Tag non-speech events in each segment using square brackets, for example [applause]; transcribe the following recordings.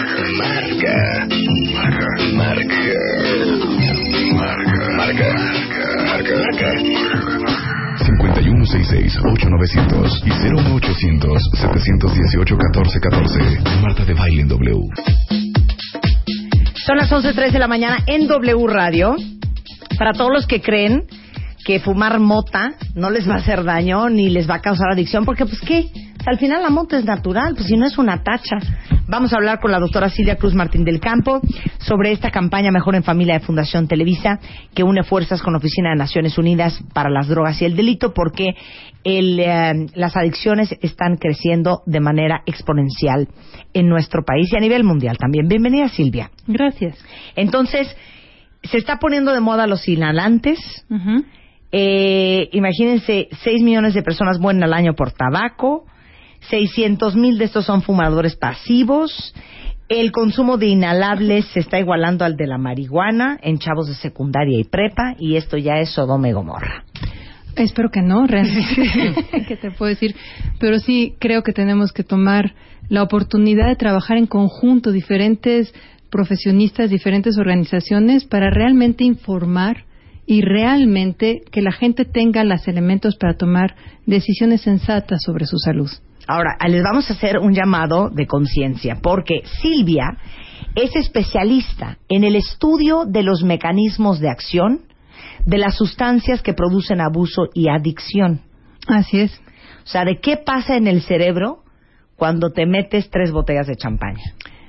Marca. Marca. Marca. Marca. Marca. Marca. 5166-8900 y 01800-718-1414. Marta de Baile en W. Son las 11.03 de la mañana en W Radio. Para todos los que creen que fumar mota no les va a hacer daño ni les va a causar adicción, porque pues qué, al final la mota es natural, pues si no es una tacha. Vamos a hablar con la doctora Silvia Cruz Martín del Campo sobre esta campaña Mejor en Familia de Fundación Televisa que une fuerzas con la Oficina de Naciones Unidas para las Drogas y el Delito porque el, eh, las adicciones están creciendo de manera exponencial en nuestro país y a nivel mundial también. Bienvenida Silvia. Gracias. Entonces, se está poniendo de moda los inhalantes. Eh, imagínense, 6 millones de personas mueren al año por tabaco. 600 mil de estos son fumadores pasivos. El consumo de inhalables se está igualando al de la marihuana en chavos de secundaria y prepa y esto ya es Sodoma y Gomorra. Espero que no, realmente. [laughs] ¿Qué te puedo decir? Pero sí creo que tenemos que tomar la oportunidad de trabajar en conjunto, diferentes profesionistas, diferentes organizaciones, para realmente informar y realmente que la gente tenga los elementos para tomar decisiones sensatas sobre su salud. Ahora, les vamos a hacer un llamado de conciencia, porque Silvia es especialista en el estudio de los mecanismos de acción de las sustancias que producen abuso y adicción. Así es. O sea, de qué pasa en el cerebro cuando te metes tres botellas de champaña.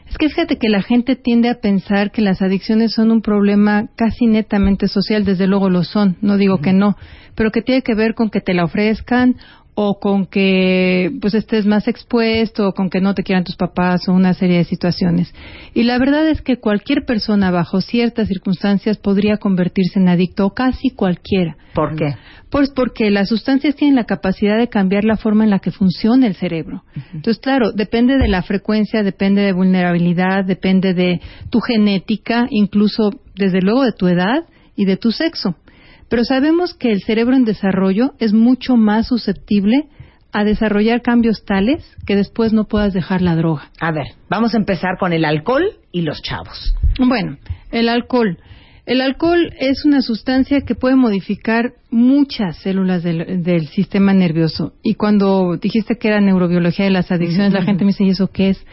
Es que fíjate que la gente tiende a pensar que las adicciones son un problema casi netamente social, desde luego lo son, no digo que no, pero que tiene que ver con que te la ofrezcan o con que pues estés más expuesto o con que no te quieran tus papás o una serie de situaciones. Y la verdad es que cualquier persona bajo ciertas circunstancias podría convertirse en adicto o casi cualquiera. ¿Por qué? Pues porque las sustancias tienen la capacidad de cambiar la forma en la que funciona el cerebro. Entonces, claro, depende de la frecuencia, depende de vulnerabilidad, depende de tu genética, incluso desde luego de tu edad y de tu sexo. Pero sabemos que el cerebro en desarrollo es mucho más susceptible a desarrollar cambios tales que después no puedas dejar la droga. A ver, vamos a empezar con el alcohol y los chavos. Bueno, el alcohol. El alcohol es una sustancia que puede modificar muchas células del, del sistema nervioso. Y cuando dijiste que era neurobiología de las adicciones, la gente me dice, ¿y eso qué es?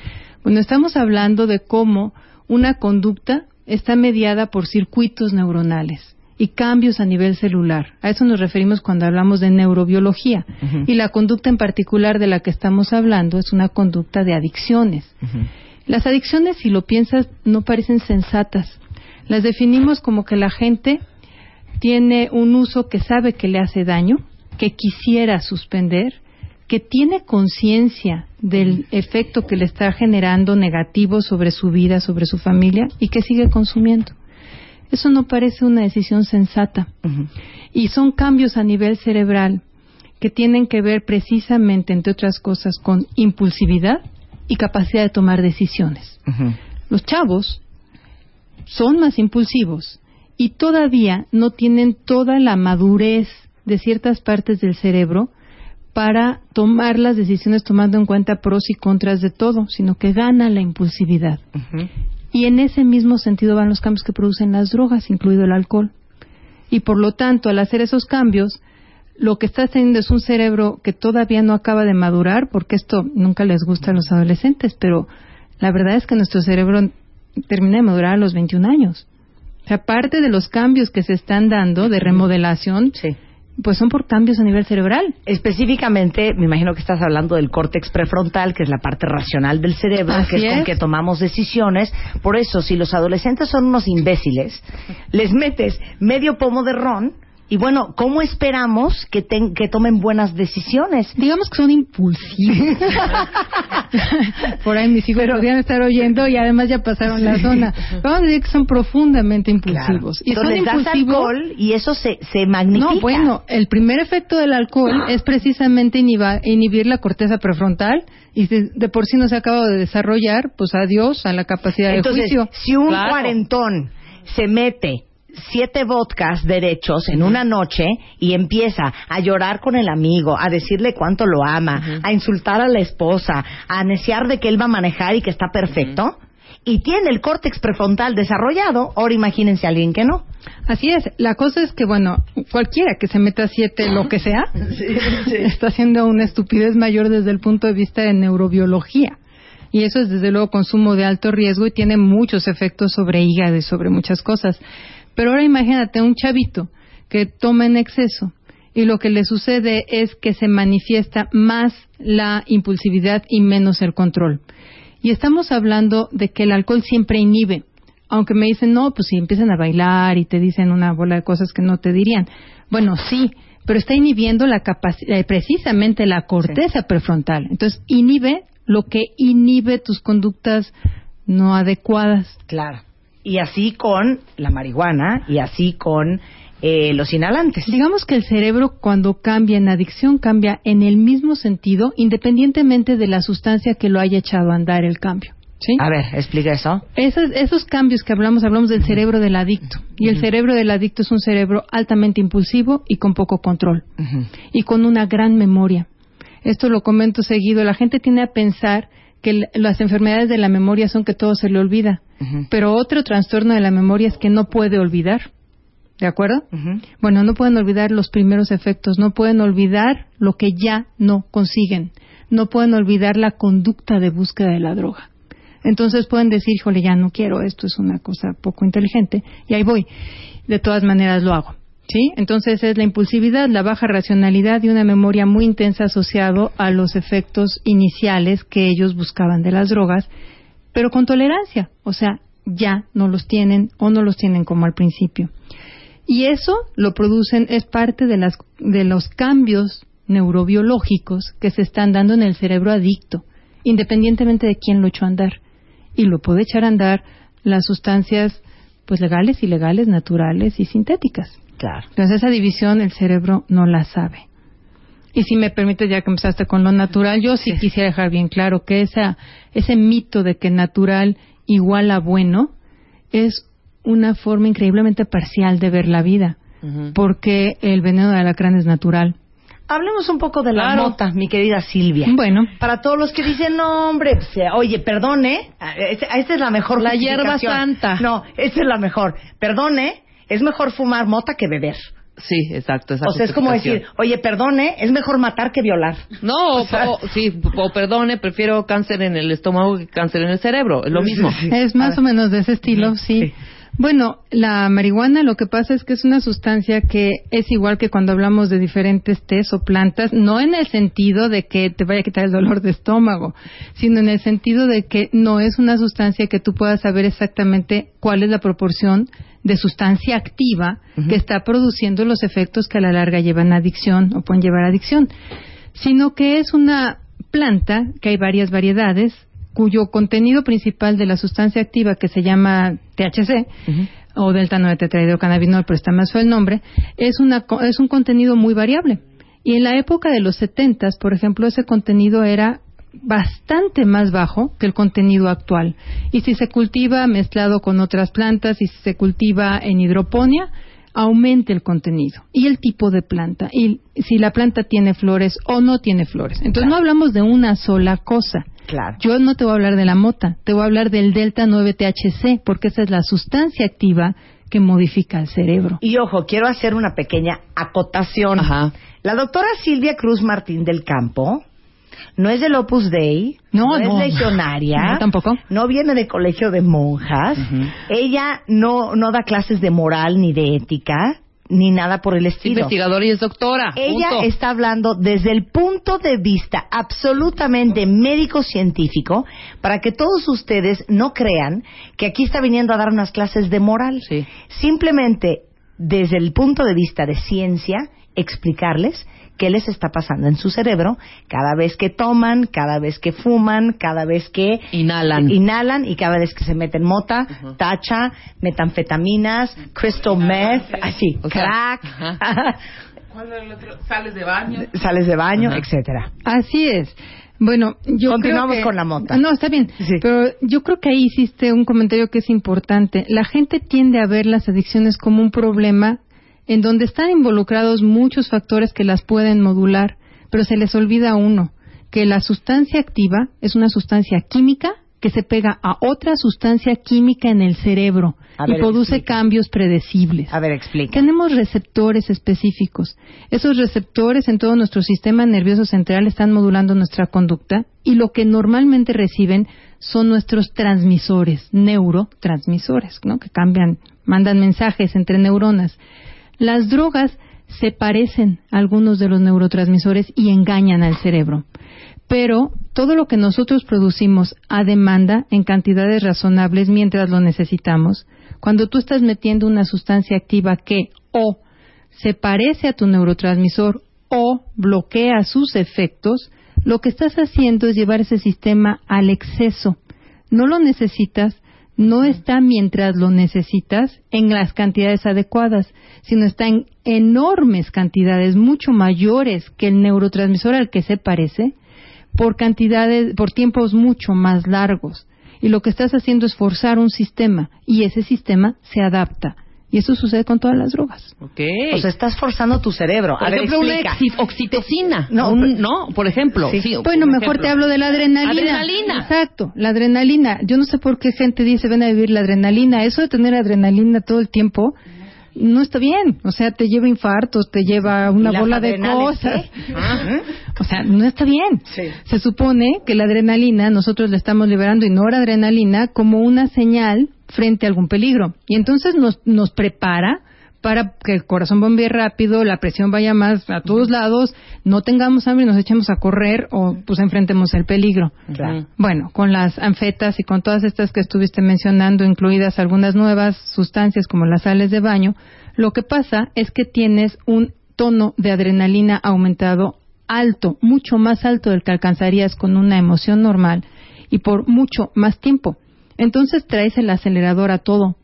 Bueno, estamos hablando de cómo una conducta está mediada por circuitos neuronales y cambios a nivel celular. A eso nos referimos cuando hablamos de neurobiología. Y la conducta en particular de la que estamos hablando es una conducta de adicciones. Las adicciones, si lo piensas, no parecen sensatas. Las definimos como que la gente tiene un uso que sabe que le hace daño, que quisiera suspender, que tiene conciencia del efecto que le está generando negativo sobre su vida, sobre su familia y que sigue consumiendo. Eso no parece una decisión sensata. Y son cambios a nivel cerebral que tienen que ver precisamente, entre otras cosas, con impulsividad y capacidad de tomar decisiones. Los chavos son más impulsivos y todavía no tienen toda la madurez de ciertas partes del cerebro para tomar las decisiones tomando en cuenta pros y contras de todo, sino que gana la impulsividad. Y en ese mismo sentido van los cambios que producen las drogas, incluido el alcohol. Y por lo tanto, al hacer esos cambios, lo que estás teniendo es un cerebro que todavía no acaba de madurar, porque esto nunca les gusta a los adolescentes, pero la verdad es que nuestro cerebro termina de madurar a los 21 años. O sea, parte de los cambios que se están dando de remodelación, pues son por cambios a nivel cerebral. Específicamente, me imagino que estás hablando del córtex prefrontal, que es la parte racional del cerebro, Así que es, con que tomamos decisiones. Por eso, si los adolescentes son unos imbéciles, les metes medio pomo de ron y bueno, ¿cómo esperamos que, ten- que tomen buenas decisiones? Digamos que son impulsivos. [laughs] Por ahí mis hijos podrían estar oyendo y además ya pasaron la zona. Vamos a decir que son profundamente impulsivos. Y Entonces, son les das impulsivos. alcohol y eso se, se magnifica. No, bueno, el primer efecto del alcohol es precisamente inhibir la corteza prefrontal y de, de por sí no se ha acabado de desarrollar, pues adiós a la capacidad Entonces, de juicio. si un Claro. cuarentón se mete siete vodkas derechos en una noche y empieza a llorar con el amigo, a decirle cuánto lo ama, a insultar a la esposa, a neciar de que él va a manejar y que está perfecto, y tiene el córtex prefrontal desarrollado, ahora imagínense a alguien que no. Así es. La cosa es que, bueno, cualquiera que se meta siete, lo que sea, [laughs] está haciendo una estupidez mayor desde el punto de vista de neurobiología. Y eso es, desde luego, consumo de alto riesgo y tiene muchos efectos sobre hígado y sobre muchas cosas. Pero ahora imagínate un chavito que toma en exceso y lo que le sucede es que se manifiesta más la impulsividad y menos el control. Y estamos hablando de que el alcohol siempre inhibe. Aunque me dicen, no, pues si empiezan a bailar y te dicen una bola de cosas que no te dirían. Bueno, sí, pero está inhibiendo la capacidad, precisamente la corteza prefrontal. Entonces, inhibe lo que inhibe tus conductas no adecuadas. Claro. Y así con la marihuana y así con eh, los inhalantes. Digamos que el cerebro cuando cambia en adicción cambia en el mismo sentido independientemente de la sustancia que lo haya echado a andar el cambio. ¿Sí? A ver, explica eso. Esos, esos cambios que hablamos, hablamos del cerebro del adicto. Y el cerebro del adicto es un cerebro altamente impulsivo y con poco control. Y con una gran memoria. Esto lo comento seguido. La gente tiene a pensar que las enfermedades de la memoria son que todo se le olvida. Pero otro trastorno de la memoria es que no puede olvidar. ¿De acuerdo? Bueno, no pueden olvidar los primeros efectos, no pueden olvidar lo que ya no consiguen, no pueden olvidar la conducta de búsqueda de la droga. Entonces pueden decir, híjole, ya no quiero, esto es una cosa poco inteligente, y ahí voy. De todas maneras lo hago. ¿Sí? Entonces es la impulsividad, la baja racionalidad y una memoria muy intensa asociado a los efectos iniciales que ellos buscaban de las drogas, pero con tolerancia. O sea, ya no los tienen o no los tienen como al principio. Y eso lo producen, es parte de, las, de los cambios neurobiológicos que se están dando en el cerebro adicto, independientemente de quién lo echó a andar. Y lo puede echar a andar las sustancias pues legales, ilegales, naturales y sintéticas. Claro. Entonces esa división el cerebro no la sabe. Y si me permite, ya que empezaste con lo natural, yo sí quisiera dejar bien claro que esa, ese mito de que natural igual a bueno es una forma increíblemente parcial de ver la vida, porque el veneno de alacrán es natural. Hablemos un poco de la Claro. mota, mi querida Silvia. Bueno, Para todos los que dicen, no, hombre, pues, eh, oye, perdone, eh, esta es la mejor La hierba justificación". santa. No, esta es la mejor. Perdone, es mejor fumar mota que beber. Sí, exacto. esa o sea, es como decir, oye, perdone, es mejor matar que violar. No, [laughs] O sea- o- sí, o perdone, prefiero cáncer en el estómago que cáncer en el cerebro. Es lo mismo. es más o menos de ese estilo, sí. Sí. Bueno, la marihuana lo que pasa es que es una sustancia que es igual que cuando hablamos de diferentes tés o plantas, no en el sentido de que te vaya a quitar el dolor de estómago, sino en el sentido de que no es una sustancia que tú puedas saber exactamente cuál es la proporción de sustancia activa que está produciendo los efectos que a la larga llevan a adicción o pueden llevar a adicción, sino que es una planta que hay varias variedades cuyo contenido principal de la sustancia activa que se llama THC o delta 9 tetrahidrocannabinol, pero está más fue el nombre, es una es un contenido muy variable. Y en la época de los 70, por ejemplo, ese contenido era bastante más bajo que el contenido actual. Y si se cultiva mezclado con otras plantas y si se cultiva en hidroponía, aumente el contenido y el tipo de planta y si la planta tiene flores o no tiene flores. Entonces no hablamos de una sola cosa. Claro. Yo no te voy a hablar de la mota, te voy a hablar del delta 9 THC porque esa es la sustancia activa que modifica el cerebro. Y ojo, quiero hacer una pequeña acotación. Ajá. La doctora Silvia Cruz Martín del Campo no es del Opus Dei, No, es no. legionaria, [laughs] No, tampoco. no viene de colegio de monjas, ella no, no da clases de moral ni de ética, ni nada por el Es estilo. investigadora y es doctora. Ella punto. está hablando desde el punto de vista absolutamente médico-científico para que todos ustedes no crean que aquí está viniendo a dar unas clases de moral. Sí. Simplemente desde el punto de vista de ciencia, explicarles qué les está pasando en su cerebro cada vez que toman, cada vez que fuman, cada vez que Inhalan. inhalan y cada vez que se meten mota, tacha, metanfetaminas, crystal meth, así, O sea, crack, [laughs] Sales de baño. sales de baño, Ajá. etcétera. Así es. Bueno, yo Continuamos creo que- con la mota. No, está bien. Sí. Pero yo creo que ahí hiciste un comentario que es importante. La gente tiende a ver las adicciones como un problema en donde están involucrados muchos factores que las pueden modular, pero se les olvida uno, que la sustancia activa es una sustancia química que se pega a otra sustancia química en el cerebro A y ver, produce explica. cambios predecibles. A ver, explica. Tenemos receptores específicos. Esos receptores en todo nuestro sistema nervioso central están modulando nuestra conducta y lo que normalmente reciben son nuestros transmisores, neurotransmisores, ¿no? que cambian, mandan mensajes entre neuronas. Las drogas se parecen a algunos de los neurotransmisores y engañan al cerebro. Pero todo lo que nosotros producimos a demanda en cantidades razonables mientras lo necesitamos, cuando tú estás metiendo una sustancia activa que o se parece a tu neurotransmisor o bloquea sus efectos, lo que estás haciendo es llevar ese sistema al exceso. No lo necesitas, no está mientras lo necesitas en las cantidades adecuadas, sino está en enormes cantidades, mucho mayores que el neurotransmisor al que se parece, por cantidades, por tiempos mucho más largos. Y lo que estás haciendo es forzar un sistema y ese sistema se adapta. Y eso sucede con todas las drogas. Ok. O sea, estás forzando tu cerebro. por a ver, ejemplo, explica. exi- oxitocina. [laughs] No, Un- no, por ejemplo. Sí. Sí, Bueno, por mejor ejemplo. te hablo de la adrenalina. Adrenalina. Exacto, la adrenalina. Yo no sé por qué gente dice ven a vivir la adrenalina. Eso de tener adrenalina todo el tiempo no está bien. O sea, te lleva infartos, te lleva una ¿Y las bola de cosas. O sea, no está bien. Sí. Se supone que la adrenalina nosotros la estamos liberando y noradrenalina como una señal frente a algún peligro. Y entonces nos, nos prepara para que el corazón bombee rápido, la presión vaya más a todos lados, no tengamos hambre y nos echemos a correr o pues enfrentemos el peligro. Claro. Bueno, con las anfetas y con todas estas que estuviste mencionando, incluidas algunas nuevas sustancias como las sales de baño, lo que pasa es que tienes un tono de adrenalina aumentado alto, mucho más alto del que alcanzarías con una emoción normal y por mucho más tiempo. Entonces traes el acelerador a todo.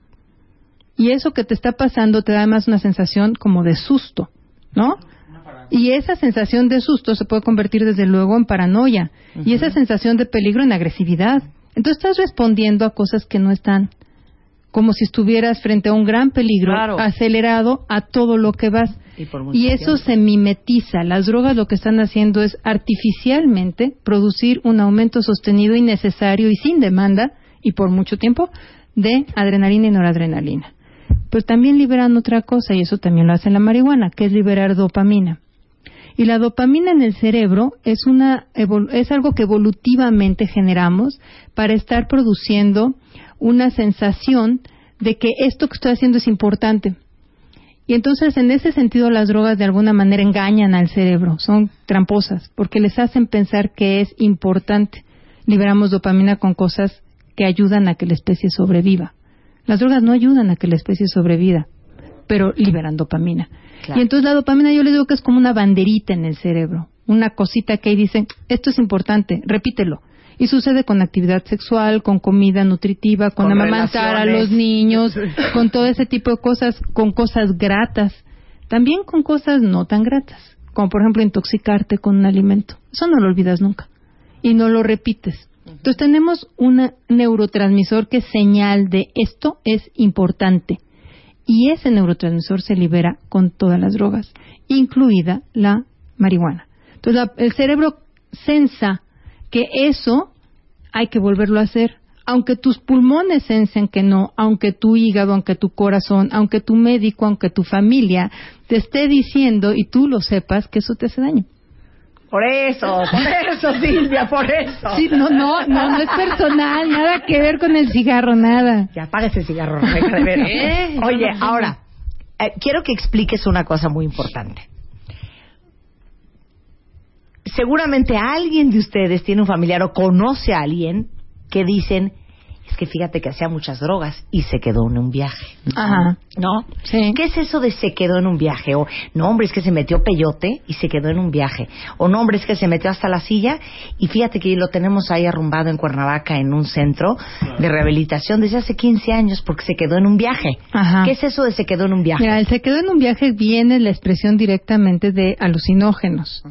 Y eso que te está pasando te da además una sensación como de susto, ¿no? Y esa sensación de susto se puede convertir desde luego en paranoia y esa sensación de peligro en agresividad. Entonces estás respondiendo a cosas que no están, como si estuvieras frente a un gran peligro, Claro. acelerado a todo lo que vas. Y eso tiempo. se mimetiza. Las drogas lo que están haciendo es artificialmente producir un aumento sostenido y necesario y sin demanda y por mucho tiempo de adrenalina y noradrenalina. Pero también liberan otra cosa y eso también lo hace la marihuana, que es liberar dopamina. Y la dopamina en el cerebro es, una, es algo que evolutivamente generamos para estar produciendo una sensación de que esto que estoy haciendo es importante. Y entonces, en ese sentido, las drogas de alguna manera engañan al cerebro, son tramposas, porque les hacen pensar que es importante. Liberamos dopamina con cosas que ayudan a que la especie sobreviva. Las drogas no ayudan a que la especie sobreviva, pero liberan dopamina. Claro. Y entonces la dopamina yo le digo que es como una banderita en el cerebro, una cosita que ahí dice, esto es importante, repítelo. Y sucede con actividad sexual, con comida nutritiva, con, Con amamantar a relaciones. los niños, [laughs] con todo ese tipo de cosas, con cosas gratas, también con cosas no tan gratas, como por ejemplo intoxicarte con un alimento. Eso no lo olvidas nunca y no lo repites. Entonces tenemos un neurotransmisor que es señal de esto es importante y ese neurotransmisor se libera con todas las drogas, incluida la marihuana. Entonces el cerebro sensa que eso hay que volverlo a hacer. Aunque tus pulmones sensen que no, aunque tu hígado, aunque tu corazón, aunque tu médico, aunque tu familia te esté diciendo y tú lo sepas que eso te hace daño. Por eso, por eso, Silvia, por eso. Sí, no, no, no, no es personal, nada que ver con el cigarro, nada. Ya apaga ese cigarro, Rebeca, de. Oye, ahora, eh, quiero que expliques una cosa muy importante. Seguramente alguien de ustedes tiene un familiar o conoce a alguien que dicen, es que fíjate que hacía muchas drogas y se quedó en un viaje. Ajá. ¿No? Sí. ¿Qué es eso de se quedó en un viaje? O, no, hombre, es que se metió peyote y se quedó en un viaje. O, no, hombre, es que se metió hasta la silla y fíjate que lo tenemos ahí arrumbado en Cuernavaca en un centro de rehabilitación desde hace 15 años porque se quedó en un viaje. Ajá. ¿Qué es eso de se quedó en un viaje? Mira, el se quedó en un viaje viene la expresión directamente de alucinógenos.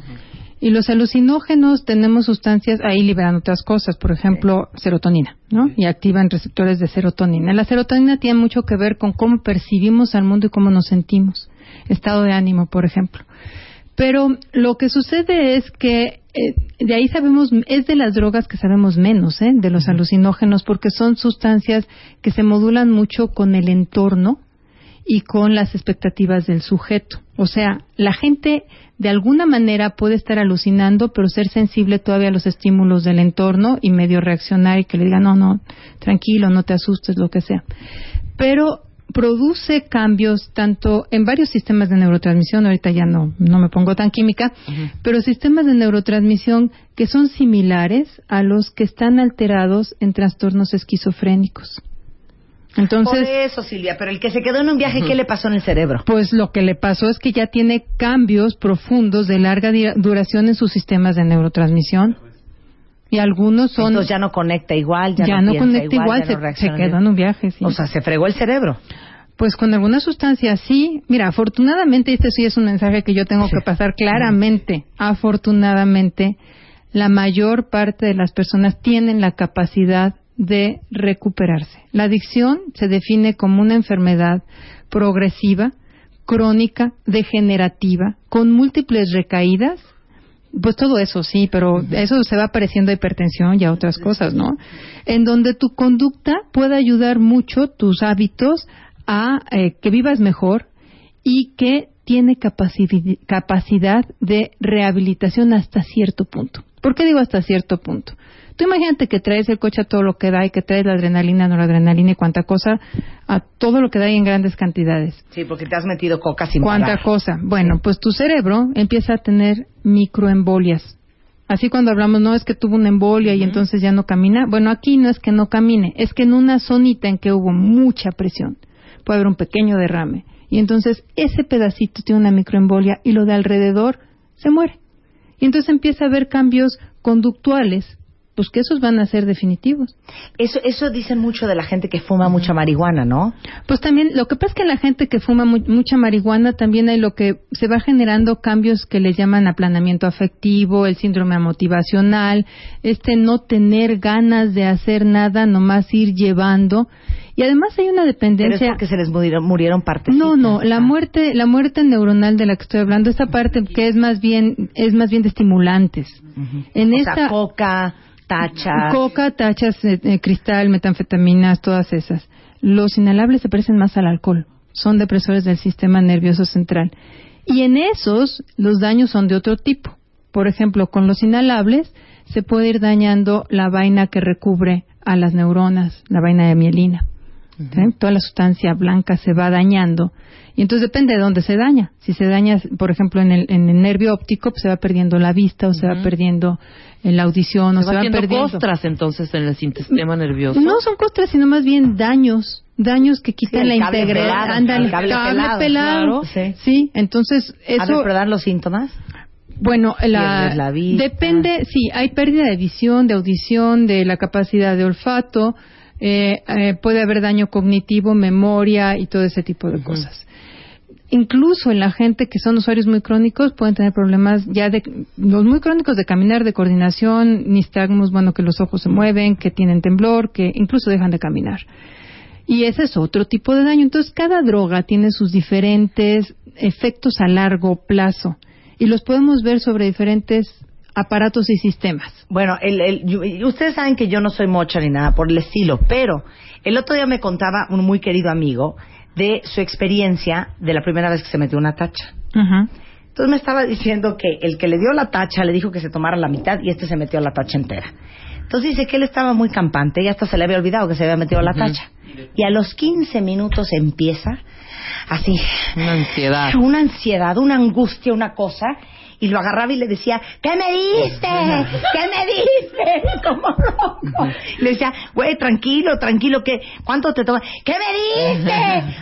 Y los alucinógenos tenemos sustancias, ahí liberan otras cosas, por ejemplo, serotonina, ¿no? Y activan receptores de serotonina. La serotonina tiene mucho que ver con cómo percibimos al mundo y cómo nos sentimos. Estado de ánimo, por ejemplo. Pero lo que sucede es que eh, de ahí sabemos, es de las drogas que sabemos menos, ¿eh? de los alucinógenos, porque son sustancias que se modulan mucho con el entorno y con las expectativas del sujeto. O sea, la gente de alguna manera puede estar alucinando, pero ser sensible todavía a los estímulos del entorno y medio reaccionar y que le diga, no, no, tranquilo, no te asustes, lo que sea. Pero produce cambios tanto en varios sistemas de neurotransmisión, ahorita ya no, no me pongo tan química, pero sistemas de neurotransmisión que son similares a los que están alterados en trastornos esquizofrénicos. Entonces, Por eso, Silvia, pero el que se quedó en un viaje, ¿qué le pasó en el cerebro? pues lo que le pasó es que ya tiene cambios profundos de larga duración en sus sistemas de neurotransmisión. Y algunos son Entonces ya no conecta igual, ya, ya, no, no piensa conecta igual, ya no se, se reacciona quedó igual. en un viaje, sí. O sea, se fregó el cerebro. Pues con alguna sustancia sí. Mira, afortunadamente, este sí es un mensaje que yo tengo que [laughs] pasar claramente. Afortunadamente, la mayor parte de las personas tienen la capacidad de recuperarse. La adicción se define como una enfermedad progresiva, crónica, degenerativa, con múltiples recaídas. Pues todo eso sí, pero eso se va pareciendo a hipertensión y a otras cosas, ¿no? En donde tu conducta puede ayudar mucho, tus hábitos, a eh, que vivas mejor y que tiene capaci- capacidad de rehabilitación hasta cierto punto. ¿Por qué digo hasta cierto punto? Tú imagínate que traes el coche a todo lo que da y que traes la adrenalina, noradrenalina y cuánta cosa, a todo lo que da y en grandes cantidades. Sí, porque te has metido coca sin Cuánta parar. cosa. Bueno, pues tu cerebro empieza a tener microembolias. Así cuando hablamos, no es que tuvo una embolia y entonces ya no camina. Bueno, aquí no es que no camine, es que en una zonita en que hubo mucha presión puede haber un pequeño derrame. Y entonces ese pedacito tiene una microembolia y lo de alrededor se muere. Y entonces empieza a haber cambios conductuales, pues que esos van a ser definitivos. Eso, eso dicen mucho de la gente que fuma mucha marihuana, ¿no? Pues también, lo que pasa es que la gente que fuma mu- mucha marihuana también hay lo que se va generando cambios que les llaman aplanamiento afectivo, el síndrome motivacional, este no tener ganas de hacer nada, nomás ir llevando. Y además hay una Pero es dependencia. porque se les murieron, murieron partes. No, no, la muerte, la muerte neuronal de la que estoy hablando, esta parte que es más bien, es más bien de estimulantes. En o esta sea, coca, tacha. Coca, tachas, eh, eh, cristal, metanfetaminas, todas esas. Los inhalables se parecen más al alcohol. Son depresores del sistema nervioso central. Y en esos, los daños son de otro tipo. Por ejemplo, con los inhalables se puede ir dañando la vaina que recubre a las neuronas, la vaina de mielina. ¿Sí? Toda la sustancia blanca se va dañando. Y entonces depende de dónde se daña. Si se daña, por ejemplo, en el, en el nervio óptico, pues se va perdiendo la vista o se va perdiendo eh, la audición o Se se, va van perdiendo. costras entonces en el sistema nervioso. No son costras, sino más bien daños. Daños que quitan la cable integridad. Ándale, el cable pelado, pelado. claro. Sí. Sí, entonces A ver, eso. pero dan los síntomas. Bueno, la, la depende, sí, hay pérdida de visión, de audición, de la capacidad de olfato, eh, eh, puede haber daño cognitivo, memoria y todo ese tipo de cosas. Incluso en la gente que son usuarios muy crónicos pueden tener problemas ya de los muy crónicos de caminar, de coordinación, nistagmus, bueno, que los ojos se mueven, que tienen temblor, que incluso dejan de caminar. Y ese es otro tipo de daño. Entonces, cada droga tiene sus diferentes efectos a largo plazo y los podemos ver sobre diferentes aparatos y sistemas. Bueno, el, el- ustedes saben que yo no soy mocha ni nada por el estilo, pero el otro día me contaba un muy querido amigo de su experiencia de la primera vez que se metió una tacha. Entonces me estaba diciendo que el que le dio la tacha le dijo que se tomara la mitad y este se metió la tacha entera. Entonces dice que él estaba muy campante y hasta se le había olvidado que se había metido la tacha. Y a los 15 minutos empieza así, Una ansiedad. una ansiedad, una angustia, una cosa, y lo agarraba y le decía, ¿qué me diste? ¿Qué me diste? [laughs] Como loco. Le decía, güey, tranquilo, tranquilo, ¿qué? ¿cuánto te toma? ¿Qué me diste?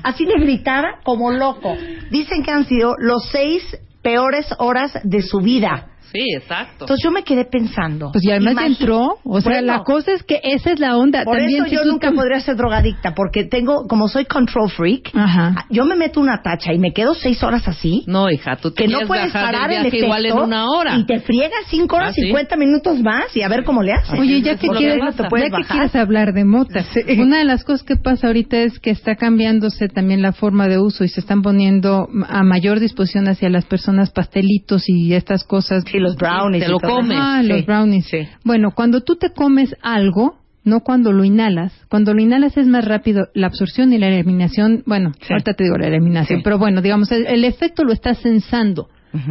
Así le gritaba como loco. Dicen que han sido los seis peores horas de su vida. Sí, exacto. Entonces yo me quedé pensando. Pues y además imagi- entró, o sea, Bueno, la cosa es que esa es la onda. por También eso si yo nunca podría ser drogadicta, porque tengo, como soy control freak, Ajá. yo me meto una tacha y me quedo seis horas así. No, hija, tú te que no puedes parar el efecto igual en una hora. y te friegas cinco horas ¿Ah, sí? 50 minutos más y a ver cómo le haces. Oye, ya que quieres, ya que quieres hablar de motas, una de las cosas que pasa ahorita es que está cambiándose también la forma de uso y se están poniendo a mayor disposición hacia las personas pastelitos y estas cosas Sí, los brownies. Te lo comes. Ah, los brownies. Sí. Bueno, cuando tú te comes algo, no cuando lo inhalas. Cuando lo inhalas es más rápido la absorción y la eliminación. Bueno, Sí. ahorita te digo la eliminación, Sí. pero bueno, digamos, el, el efecto lo estás sensando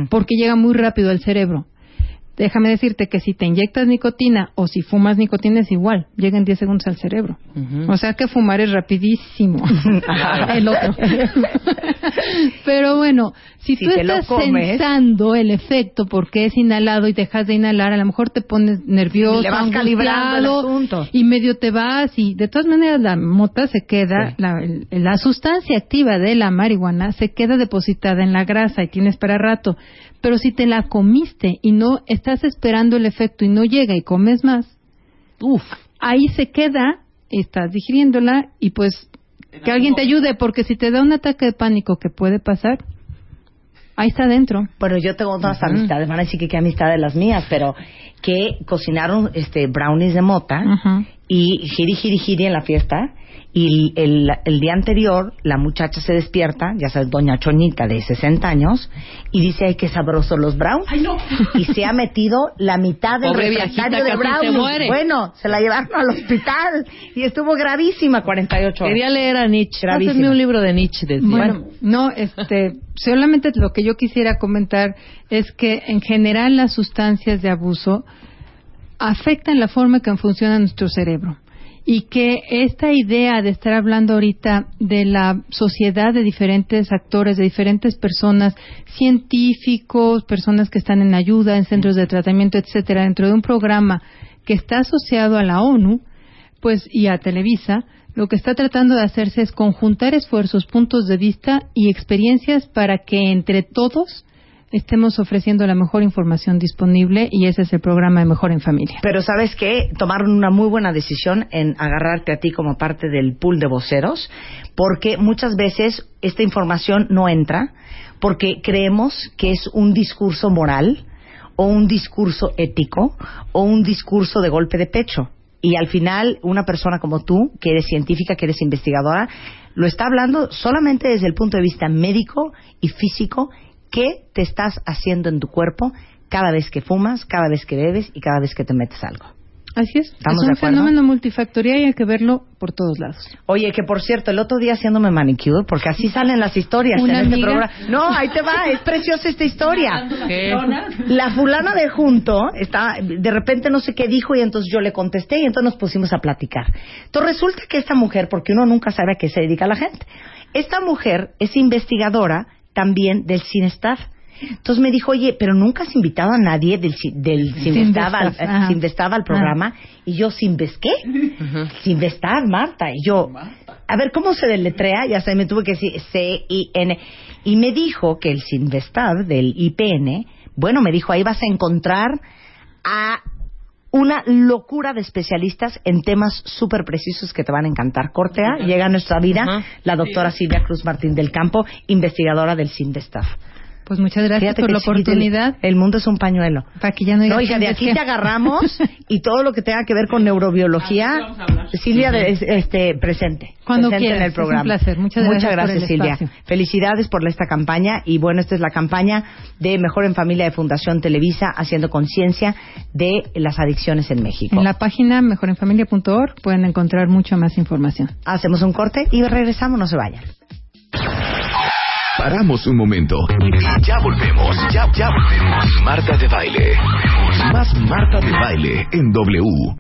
porque llega muy rápido al cerebro. Déjame decirte que si te inyectas nicotina o si fumas nicotina es igual, llega en 10 segundos al cerebro. O sea que fumar es rapidísimo. [laughs] El otro. Pero bueno, si, Si tú estás sensando el efecto porque es inhalado y dejas de inhalar, a lo mejor te pones nervioso, Le vas calibrando el y medio te vas y de todas maneras la mota se queda, Sí. la, el- la sustancia activa de la marihuana se queda depositada en la grasa y tienes para rato. Pero si te la comiste y no estás esperando el efecto y no llega y comes más, Uf. ahí se queda, estás digiriéndola y pues que alguien te ayude, porque si te da un ataque de pánico que puede pasar, ahí está adentro. Bueno, yo tengo otras amistades, van a decir que qué amistades las mías, pero que cocinaron este brownies de mota. Y giri, giri, giri en la fiesta. Y el, el día anterior, la muchacha se despierta, ya sabes, doña Choñita de 60 años, y dice, ay, qué sabrosos los brownies. [laughs] Y se ha metido la mitad del Pobre refractario de brownies. muere. Bueno, se la llevaron al hospital y estuvo gravísima 48 horas. Quería leer a Nietzsche. Gravísima. Un libro de Nietzsche. decía. Bueno, no, este, solamente lo que yo quisiera comentar es que en general las sustancias de abuso afectan la forma en que funciona nuestro cerebro. Y que esta idea de estar hablando ahorita de la sociedad de diferentes actores, de diferentes personas, científicos, personas que están en ayuda, en centros de tratamiento, etcétera, dentro de un programa que está asociado a la ONU, pues y a Televisa, lo que está tratando de hacerse es conjuntar esfuerzos, puntos de vista y experiencias para que entre todos estemos ofreciendo la mejor información disponible y ese es el programa de Mejor en Familia. Pero sabes qué, tomaron una muy buena decisión en agarrarte a ti como parte del pool de voceros, porque muchas veces esta información no entra, porque creemos que es un discurso moral o un discurso ético o un discurso de golpe de pecho. Y al final, una persona como tú, que eres científica, que eres investigadora, lo está hablando solamente desde el punto de vista médico y físico qué te estás haciendo en tu cuerpo cada vez que fumas, cada vez que bebes y cada vez que te metes algo. Así es, ¿Estamos es un fenómeno multifactorial y hay que verlo por todos lados. Oye, que por cierto, el otro día haciéndome manicure, porque así salen las historias ¿Una en este amiga? programa. No, ahí te va, es preciosa esta historia. ¿Qué? La fulana de junto, está, de repente no sé qué dijo y entonces yo le contesté y entonces nos pusimos a platicar. Entonces resulta que esta mujer, porque uno nunca sabe a qué se dedica la gente, esta mujer es investigadora también del Cinestaff. Entonces me dijo, oye, pero nunca has invitado a nadie del, ci- del Cinestaff al. Cinestaff al programa. Y yo, ¿Cinves qué? Cinvestav, Marta. Y yo, a ver, ¿cómo se deletrea? Ya sé, me tuve que decir C-I-N. Y me dijo que el Cinvestav del IPN, bueno, me dijo, ahí vas a encontrar a una locura de especialistas en temas súper precisos que te van a encantar. Cortea, llega a nuestra vida la doctora Silvia Cruz Martín del Campo, investigadora del Cinvestav. Pues muchas gracias Fíjate por la el- oportunidad El, mundo es un pañuelo. para que ya no No, hija, de que- aquí te agarramos [laughs] y todo lo que tenga que ver con neurobiología, Silvia, de- es- este, presente. Cuando presente quieras, en el es un programa. placer. Muchas gracias por el Silvia. espacio. Felicidades por esta campaña y bueno, esta es la campaña de Mejor en Familia de Fundación Televisa haciendo conciencia de las adicciones en México. En la página mejorenfamilia.org pueden encontrar mucha más información. Hacemos un corte y regresamos, no se vayan. Paramos un momento. Ya volvemos. Ya, ya volvemos. Marta de baile. Más Marta de baile en W.